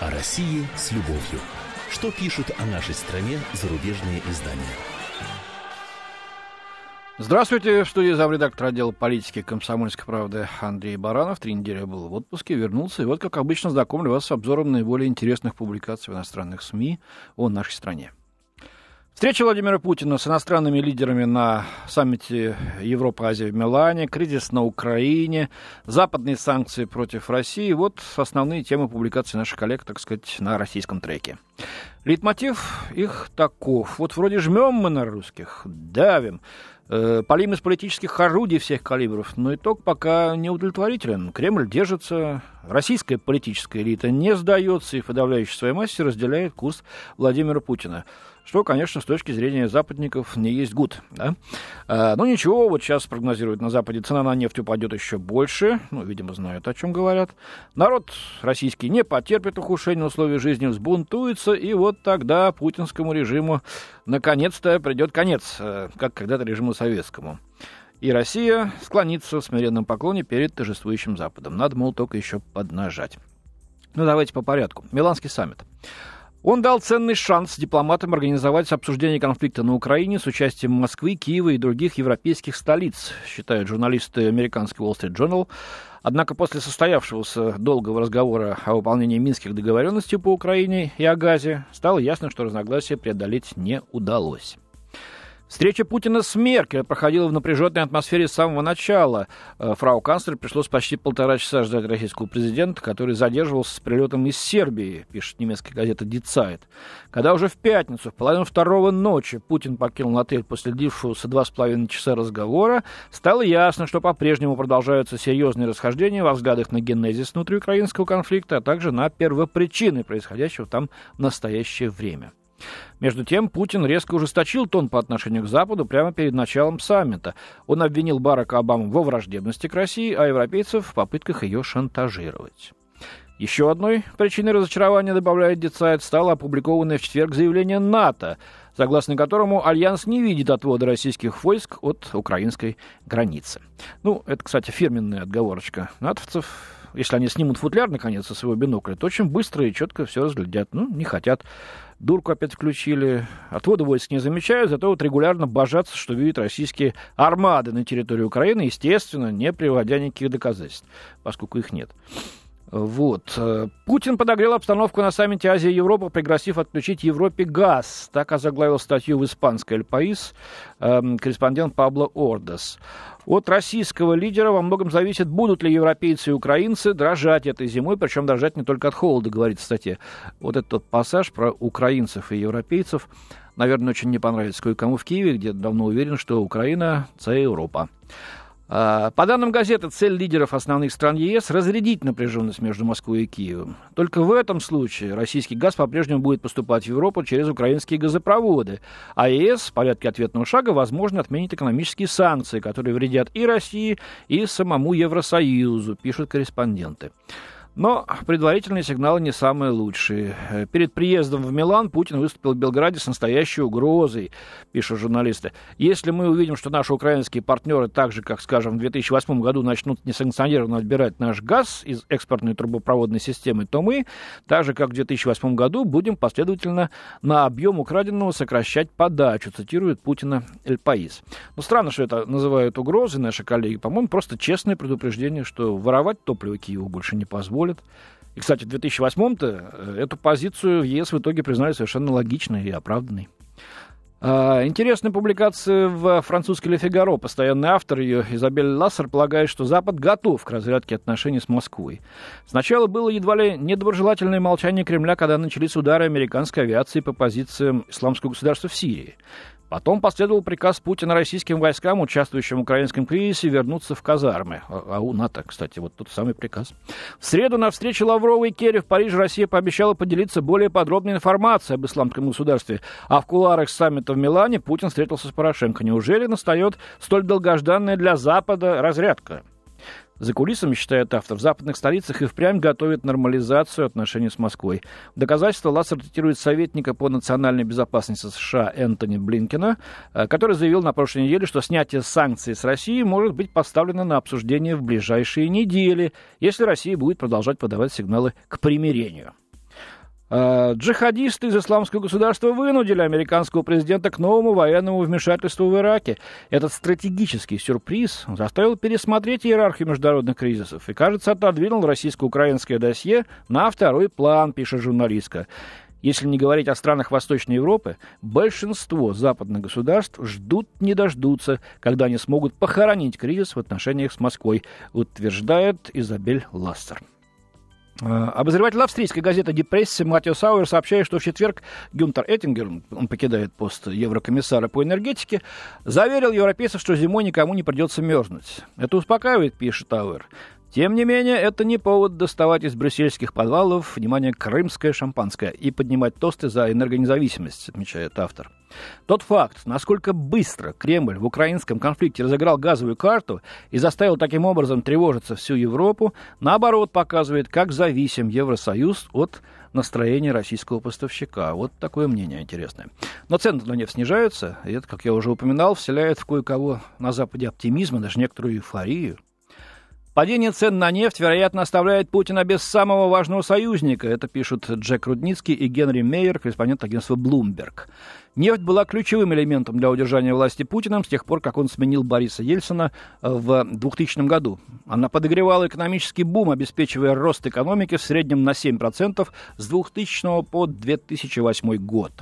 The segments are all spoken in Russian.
О России с любовью. Что пишут о нашей стране зарубежные издания? Здравствуйте, в студии замредактор отдела политики комсомольской правды Андрей Баранов. Три недели был в отпуске, вернулся. И вот, как обычно, знакомлю вас с обзором наиболее интересных публикаций в иностранных СМИ о нашей стране. Встреча Владимира Путина с иностранными лидерами на саммите Европа-Азия в Милане, кризис на Украине, западные санкции против России. Вот основные темы публикации наших коллег, так сказать, на российском треке. Лейтмотив их таков. Вот вроде жмем мы на русских, давим, э, полим из политических орудий всех калибров, но итог пока не удовлетворителен. Кремль держится, российская политическая элита не сдается и в подавляющей своей массе разделяет курс Владимира Путина что, конечно, с точки зрения западников не есть гуд. Да? А, но ничего, вот сейчас прогнозируют на Западе, цена на нефть упадет еще больше, ну, видимо, знают, о чем говорят. Народ российский не потерпит ухудшения условий жизни, взбунтуется, и вот тогда путинскому режиму наконец-то придет конец, э, как когда-то режиму советскому. И Россия склонится в смиренном поклоне перед торжествующим Западом. Надо, мол, только еще поднажать. Ну, давайте по порядку. Миланский саммит. Он дал ценный шанс дипломатам организовать обсуждение конфликта на Украине с участием Москвы, Киева и других европейских столиц, считают журналисты американского Wall Street Journal. Однако после состоявшегося долгого разговора о выполнении минских договоренностей по Украине и о газе стало ясно, что разногласия преодолеть не удалось. Встреча Путина с Меркель проходила в напряженной атмосфере с самого начала. Э, фрау канцлер пришлось почти полтора часа ждать российского президента, который задерживался с прилетом из Сербии, пишет немецкая газета Die Zeit. Когда уже в пятницу, в половину второго ночи, Путин покинул отель после длившегося два с половиной часа разговора, стало ясно, что по-прежнему продолжаются серьезные расхождения во взглядах на генезис внутриукраинского конфликта, а также на первопричины происходящего там в настоящее время. Между тем, Путин резко ужесточил тон по отношению к Западу прямо перед началом саммита. Он обвинил Барака Обаму во враждебности к России, а европейцев в попытках ее шантажировать. Еще одной причиной разочарования, добавляет Децайт, стало опубликованное в четверг заявление НАТО, согласно которому Альянс не видит отвода российских войск от украинской границы. Ну, это, кстати, фирменная отговорочка натовцев. Если они снимут футляр, наконец, со своего бинокля, то очень быстро и четко все разглядят. Ну, не хотят дурку опять включили. Отвода войск не замечают, зато вот регулярно божатся, что видят российские армады на территории Украины, естественно, не приводя никаких доказательств, поскольку их нет. Вот. Путин подогрел обстановку на саммите Азия и Европа, пригласив отключить Европе газ. Так озаглавил статью в испанской «Эль Паис» э, корреспондент Пабло Ордес. От российского лидера во многом зависит, будут ли европейцы и украинцы дрожать этой зимой, причем дрожать не только от холода, говорится в статье. Вот этот пассаж про украинцев и европейцев, наверное, очень не понравится кое-кому в Киеве, где давно уверен, что Украина – это Европа. А, по данным газеты, цель лидеров основных стран ЕС – разрядить напряженность между Москвой и Киевом. Только в этом случае российский газ по-прежнему будет поступать в Европу через украинские газопроводы, а ЕС в порядке ответного шага, возможно, отменит экономические санкции, которые вредят и России, и самому Евросоюзу, пишут корреспонденты. Но предварительные сигналы не самые лучшие. Перед приездом в Милан Путин выступил в Белграде с настоящей угрозой, пишут журналисты. Если мы увидим, что наши украинские партнеры, так же, как, скажем, в 2008 году начнут несанкционированно отбирать наш газ из экспортной трубопроводной системы, то мы, так же, как в 2008 году, будем последовательно на объем украденного сокращать подачу, цитирует Путина Эль Паис. Ну, странно, что это называют угрозой наши коллеги. По-моему, просто честное предупреждение, что воровать топливо Киеву больше не позволят позволит. И, кстати, в 2008-то э, эту позицию в ЕС в итоге признали совершенно логичной и оправданной. А, интересная публикация в французской «Ле Фигаро». Постоянный автор ее, Изабель Лассер, полагает, что Запад готов к разрядке отношений с Москвой. Сначала было едва ли недоброжелательное молчание Кремля, когда начались удары американской авиации по позициям исламского государства в Сирии. Потом последовал приказ Путина российским войскам, участвующим в украинском кризисе, вернуться в казармы. А, а у НАТО, кстати, вот тот самый приказ. В среду на встрече Лаврова и Керри в Париже Россия пообещала поделиться более подробной информацией об исламском государстве. А в куларах саммита в Милане Путин встретился с Порошенко. Неужели настает столь долгожданная для Запада разрядка? За кулисами, считает автор, в западных столицах и впрямь готовят нормализацию отношений с Москвой. Доказательство Лассер цитирует советника по национальной безопасности США Энтони Блинкина, э, который заявил на прошлой неделе, что снятие санкций с России может быть поставлено на обсуждение в ближайшие недели, если Россия будет продолжать подавать сигналы к примирению. А, джихадисты из исламского государства вынудили американского президента к новому военному вмешательству в Ираке. Этот стратегический сюрприз заставил пересмотреть иерархию международных кризисов и, кажется, отодвинул российско-украинское досье на второй план, пишет журналистка. Если не говорить о странах Восточной Европы, большинство западных государств ждут не дождутся, когда они смогут похоронить кризис в отношениях с Москвой, утверждает Изабель Лассер. Э, обозреватель австрийской газеты «Депрессия» Матио Сауэр сообщает, что в четверг Гюнтер Эттингер, он покидает пост еврокомиссара по энергетике, заверил европейцев, что зимой никому не придется мерзнуть. Это успокаивает, пишет Сауэр. Тем не менее, это не повод доставать из брюссельских подвалов, внимание, крымское шампанское и поднимать тосты за энергонезависимость, отмечает автор. Тот факт, насколько быстро Кремль в украинском конфликте разыграл газовую карту и заставил таким образом тревожиться всю Европу, наоборот показывает, как зависим Евросоюз от настроения российского поставщика. Вот такое мнение интересное. Но цены на нефть снижаются, и это, как я уже упоминал, вселяет в кое-кого на Западе оптимизм и даже некоторую эйфорию. Падение цен на нефть, вероятно, оставляет Путина без самого важного союзника. Это пишут Джек Рудницкий и Генри Мейер, корреспондент агентства Bloomberg. Нефть была ключевым элементом для удержания власти Путиным с тех пор, как он сменил Бориса Ельцина э, в 2000 году. Она подогревала экономический бум, обеспечивая рост экономики в среднем на 7% с 2000 по 2008 год.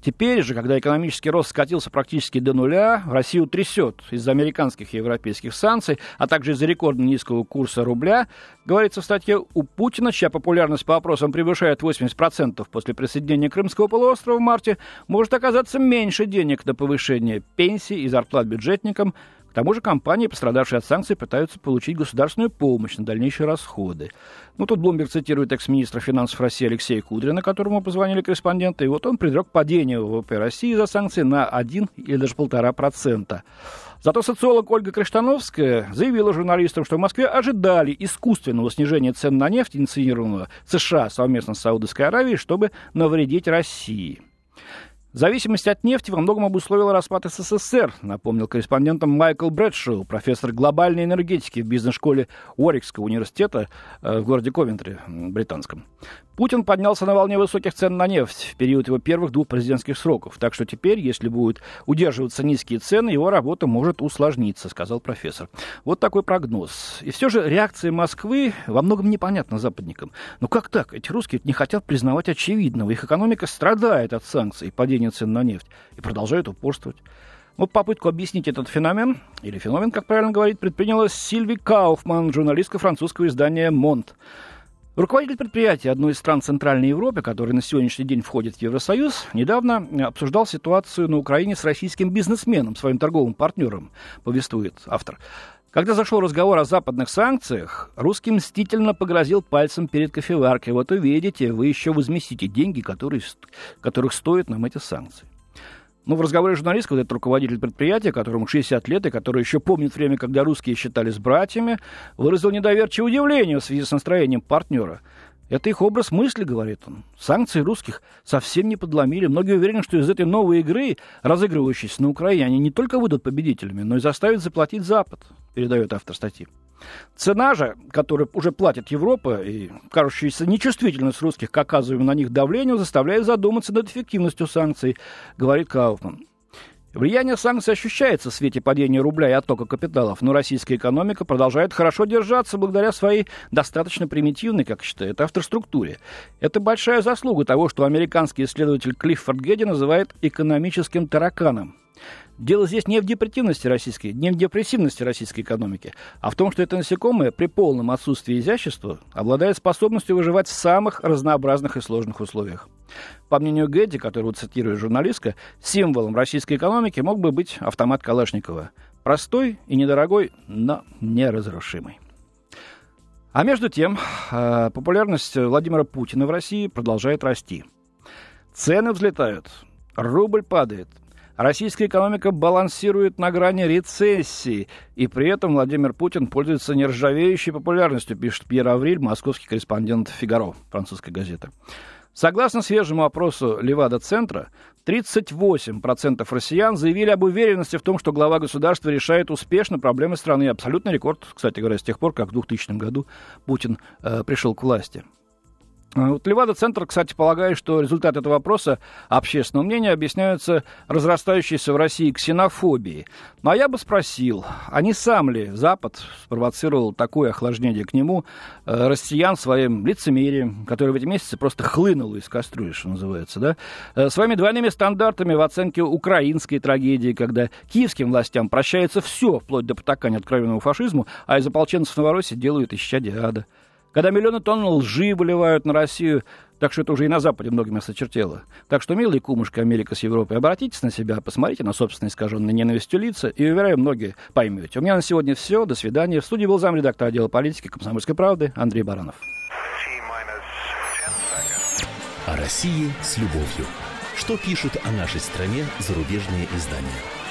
Теперь же, когда экономический рост скатился практически до нуля, Россию трясет из-за американских и европейских санкций, а также из-за рекордно низкого курса рубля, говорится в статье, у Путина, чья популярность по опросам превышает 80% после присоединения Крымского полуострова в марте, может оказаться меньше денег на повышение пенсий и зарплат бюджетникам, тому же компании, пострадавшие от санкций, пытаются получить государственную помощь на дальнейшие расходы. Ну, тут Блумберг цитирует экс-министра финансов России Алексея Кудрина, которому позвонили корреспонденты, и вот он предрек падение ВВП России за санкции на 1 или даже полтора процента. Зато социолог Ольга Криштановская заявила журналистам, что в Москве ожидали искусственного снижения цен на нефть, инициированного США совместно с Саудовской Аравией, чтобы навредить России. Зависимость от нефти во многом обусловила распад СССР, напомнил корреспондентам Майкл Брэдшоу, профессор глобальной энергетики в бизнес-школе Уорикского университета э, в городе Ковентри, британском. Путин поднялся на волне высоких цен на нефть в период его первых двух президентских сроков. Так что теперь, если будут удерживаться низкие цены, его работа может усложниться, сказал профессор. Вот такой прогноз. И все же реакция Москвы во многом непонятна западникам. Ну как так? Эти русские не хотят признавать очевидного. Их экономика страдает от санкций падения цен на нефть. И продолжают упорствовать. Вот попытку объяснить этот феномен, или феномен, как правильно говорить, предприняла Сильви Кауфман, журналистка французского издания «Монт». Руководитель предприятия одной из стран Центральной Европы, который на сегодняшний день входит в Евросоюз, недавно обсуждал ситуацию на Украине с российским бизнесменом, своим торговым партнером, повествует автор. Когда зашел разговор о западных санкциях, русский мстительно погрозил пальцем перед кофеваркой. Вот увидите, вы еще возместите деньги, которые, которых стоят нам эти санкции. Ну, в разговоре с журналисткой, вот этот руководитель предприятия, которому 60 лет, и который еще помнит время, когда русские считались братьями, выразил недоверчивое удивление в связи с настроением партнера. Это их образ мысли, говорит он. Санкции русских совсем не подломили. Многие уверены, что из этой новой игры, разыгрывающейся на Украине, они не только выйдут победителями, но и заставят заплатить Запад, передает автор статьи. Цена же, которую уже платит Европа, и кажущаяся нечувствительность русских к оказываемому на них давлению, заставляет задуматься над эффективностью санкций, говорит Кауфман. Влияние санкций ощущается в свете падения рубля и оттока капиталов, но российская экономика продолжает хорошо держаться благодаря своей достаточно примитивной, как считает автор, структуре. Это большая заслуга того, что американский исследователь Клиффорд Гедди называет экономическим тараканом. Дело здесь не в депрессивности российской, не в депрессивности российской экономики, а в том, что это насекомое при полном отсутствии изящества обладает способностью выживать в самых разнообразных и сложных условиях. По мнению Гэдди, которого цитирует журналистка, символом российской экономики мог бы быть автомат Калашникова. Простой и недорогой, но неразрушимый. А между тем, э, популярность Владимира Путина в России продолжает расти. Цены взлетают, рубль падает – Российская экономика балансирует на грани рецессии, и при этом Владимир Путин пользуется нержавеющей популярностью, пишет Пьер Авриль, московский корреспондент «Фигаро», французской газеты. Согласно свежему опросу Левада-центра, 38% россиян заявили об уверенности в том, что глава государства решает успешно проблемы страны. Абсолютный рекорд, кстати говоря, с тех пор, как в 2000 году Путин э, пришел к власти. А вот Левада-центр, кстати, полагает, что результат этого вопроса общественного мнения объясняются разрастающейся в России ксенофобией. Но я бы спросил, а не сам ли Запад спровоцировал такое охлаждение к нему э, россиян своим лицемерием, которое в эти месяцы просто хлынуло из кастрюли, что называется, да? Э, своими двойными стандартами в оценке украинской трагедии, когда киевским властям прощается все, вплоть до потакания откровенному фашизму, а из ополченцев Новороссии делают исчадие ада когда миллионы тонн лжи выливают на Россию, так что это уже и на Западе многими осточертело. Так что, милые кумушки Америка с Европой, обратитесь на себя, посмотрите на собственные искаженные ненавистью лица, и, уверяю, многие поймете. У меня на сегодня все. До свидания. В студии был замредактор отдела политики «Комсомольской правды» Андрей Баранов. О России с любовью. Что пишут о нашей стране зарубежные издания?